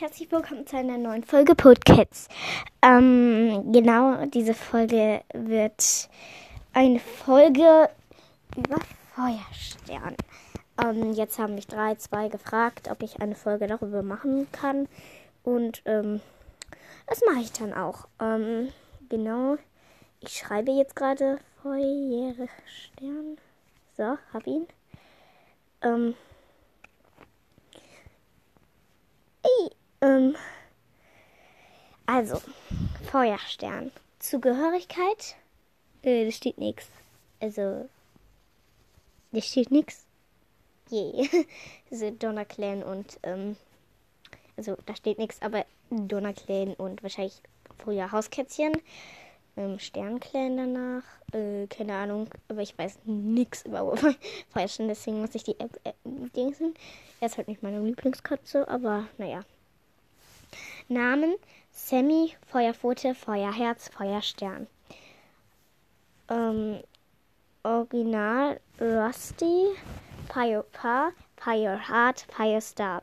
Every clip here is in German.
herzlich willkommen zu einer neuen Folge Podcasts. Ähm, genau, diese Folge wird eine Folge über Feuerstern. Ähm, jetzt haben mich drei, zwei gefragt, ob ich eine Folge darüber machen kann. Und ähm, das mache ich dann auch. Ähm, genau, ich schreibe jetzt gerade Feuerstern. So, hab ihn. Ähm, ey, ähm, also, Feuerstern. Zugehörigkeit? Äh, da steht nichts. Also, da steht nichts. Je. Yeah. Donner Clan und, ähm, also, da steht nichts, aber Donner Clan und wahrscheinlich früher Hauskätzchen. Ähm, Sternclan danach. Äh, keine Ahnung, aber ich weiß nichts über Feuerstern, deswegen muss ich die App äh, dingsen. Er ist halt nicht meine Lieblingskatze, aber naja. Namen: Sammy, Feuerpfote, Feuerherz, Feuerstern. Ähm, Original Rusty, Fire Fireheart, Firestar.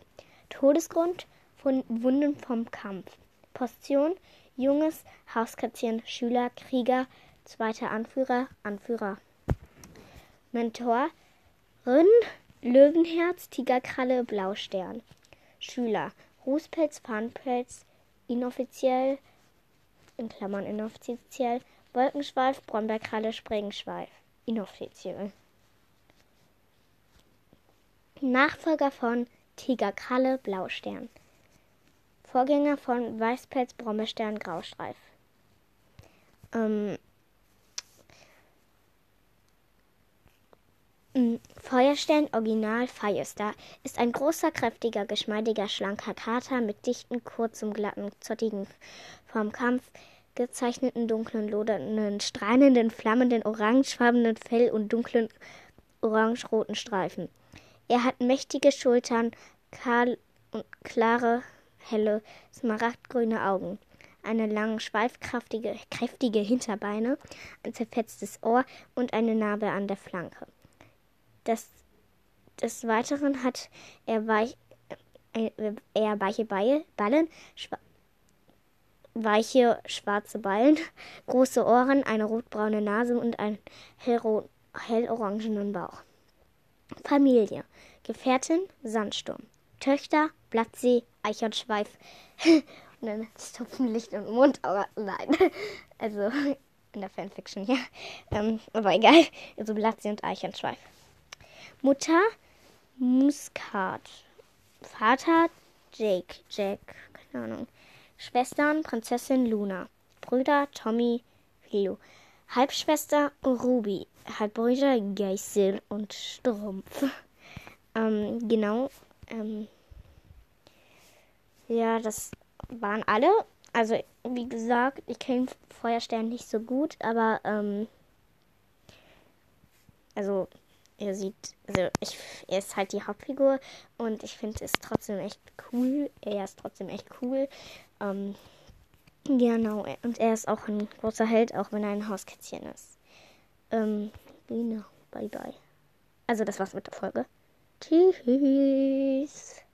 Todesgrund: Wunden vom Kampf. Position: Junges, Hauskatzchen, Schüler, Krieger, zweiter Anführer, Anführer. Mentorin: Löwenherz, Tigerkralle, Blaustern. Schüler: Rußpelz, Fahnenpelz, inoffiziell, in Klammern inoffiziell, Wolkenschweif, Brombeerkralle, Sprengenschweif, inoffiziell. Nachfolger von Tigerkralle, Blaustern. Vorgänger von Weißpelz, Brombeerstern, Graustreif. Ähm, Feuerstern Original Firestar ist ein großer, kräftiger, geschmeidiger, schlanker Kater mit dichten, kurzem, glatten, zottigen, vom Kampf gezeichneten, dunklen, lodernden, strahlenden, flammenden, orangefarbenen Fell und dunklen, orange-roten Streifen. Er hat mächtige Schultern, kahl und klare, helle, smaragdgrüne Augen, eine lange, schweifkraftige, kräftige Hinterbeine, ein zerfetztes Ohr und eine Narbe an der Flanke. Des, des Weiteren hat er, weich, äh, eher weiche Ballen, schwa weiche schwarze Ballen, große Ohren, eine rotbraune Nase und einen hellorangenen Bauch. Familie. Gefährtin, Sandsturm. Töchter, Blattsee, Eichhornschweif. und dann Tupfenlicht und Mundauge. Nein. Also in der Fanfiction, ja. Ähm, aber egal. Also Blattsee und Eichhornschweif. Mutter Muskat. Vater Jake. Jack. Keine Ahnung. Schwestern Prinzessin Luna. Brüder Tommy, Philo. Halbschwester Ruby. Halbbrüder Geißel und Strumpf. Ähm, genau. Ähm, ja, das waren alle. Also, wie gesagt, ich kenne Feuerstern nicht so gut, aber ähm, also er sieht, also ich, er ist halt die Hauptfigur und ich finde es trotzdem echt cool. Er ist trotzdem echt cool. Ähm, genau, und er ist auch ein großer Held, auch wenn er ein Hauskätzchen ist. Ähm, genau, bye bye. Also das war's mit der Folge. Tschüss.